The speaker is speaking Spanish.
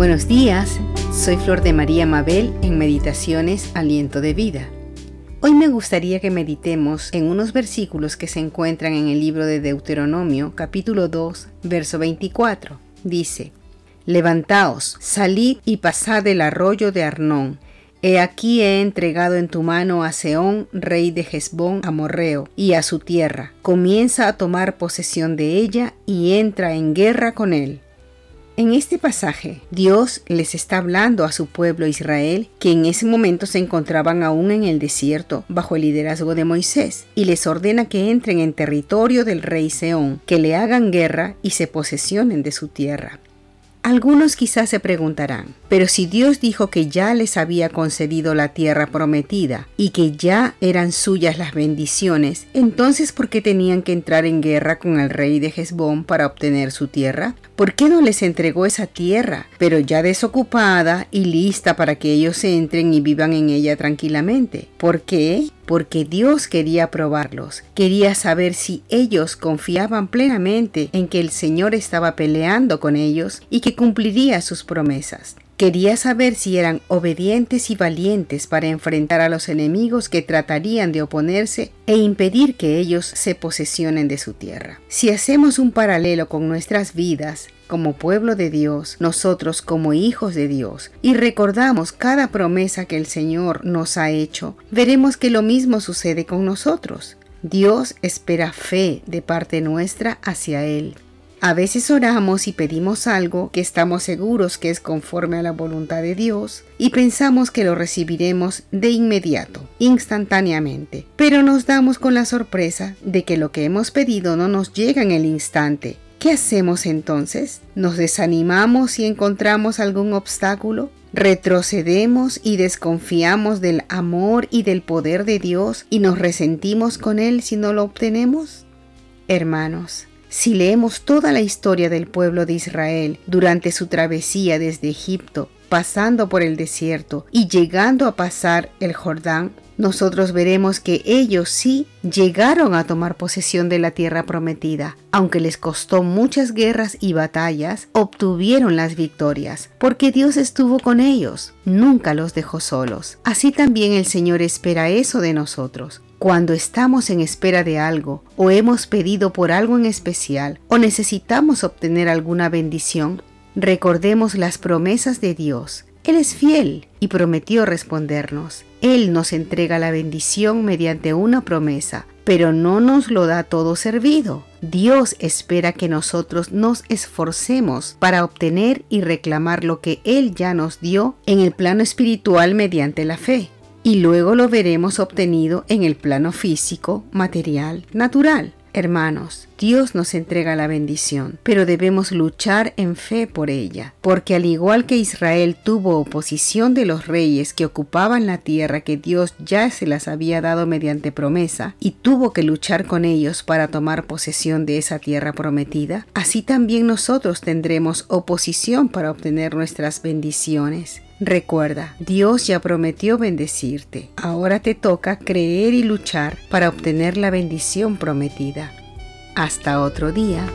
Buenos días, soy Flor de María Mabel en Meditaciones Aliento de Vida. Hoy me gustaría que meditemos en unos versículos que se encuentran en el libro de Deuteronomio capítulo 2, verso 24. Dice, Levantaos, salid y pasad el arroyo de Arnón. He aquí he entregado en tu mano a Seón, rey de Hezbón amorreo, y a su tierra. Comienza a tomar posesión de ella y entra en guerra con él. En este pasaje, Dios les está hablando a su pueblo Israel, que en ese momento se encontraban aún en el desierto bajo el liderazgo de Moisés, y les ordena que entren en territorio del rey Seón, que le hagan guerra y se posesionen de su tierra. Algunos quizás se preguntarán, pero si Dios dijo que ya les había concedido la tierra prometida y que ya eran suyas las bendiciones, entonces ¿por qué tenían que entrar en guerra con el rey de Hezbón para obtener su tierra? ¿Por qué no les entregó esa tierra, pero ya desocupada y lista para que ellos entren y vivan en ella tranquilamente? ¿Por qué? Porque Dios quería probarlos, quería saber si ellos confiaban plenamente en que el Señor estaba peleando con ellos y que cumpliría sus promesas. Quería saber si eran obedientes y valientes para enfrentar a los enemigos que tratarían de oponerse e impedir que ellos se posesionen de su tierra. Si hacemos un paralelo con nuestras vidas, como pueblo de Dios, nosotros como hijos de Dios, y recordamos cada promesa que el Señor nos ha hecho, veremos que lo mismo sucede con nosotros. Dios espera fe de parte nuestra hacia Él. A veces oramos y pedimos algo que estamos seguros que es conforme a la voluntad de Dios y pensamos que lo recibiremos de inmediato, instantáneamente, pero nos damos con la sorpresa de que lo que hemos pedido no nos llega en el instante. ¿Qué hacemos entonces? ¿Nos desanimamos si encontramos algún obstáculo? retrocedemos y desconfiamos del amor y del poder de Dios y nos resentimos con Él si no lo obtenemos? Hermanos, si leemos toda la historia del pueblo de Israel durante su travesía desde Egipto, pasando por el desierto y llegando a pasar el Jordán, nosotros veremos que ellos sí llegaron a tomar posesión de la tierra prometida. Aunque les costó muchas guerras y batallas, obtuvieron las victorias, porque Dios estuvo con ellos, nunca los dejó solos. Así también el Señor espera eso de nosotros. Cuando estamos en espera de algo, o hemos pedido por algo en especial, o necesitamos obtener alguna bendición, recordemos las promesas de Dios. Él es fiel y prometió respondernos. Él nos entrega la bendición mediante una promesa, pero no nos lo da todo servido. Dios espera que nosotros nos esforcemos para obtener y reclamar lo que Él ya nos dio en el plano espiritual mediante la fe y luego lo veremos obtenido en el plano físico, material, natural. Hermanos, Dios nos entrega la bendición, pero debemos luchar en fe por ella, porque al igual que Israel tuvo oposición de los reyes que ocupaban la tierra que Dios ya se las había dado mediante promesa, y tuvo que luchar con ellos para tomar posesión de esa tierra prometida, así también nosotros tendremos oposición para obtener nuestras bendiciones. Recuerda, Dios ya prometió bendecirte. Ahora te toca creer y luchar para obtener la bendición prometida. Hasta otro día.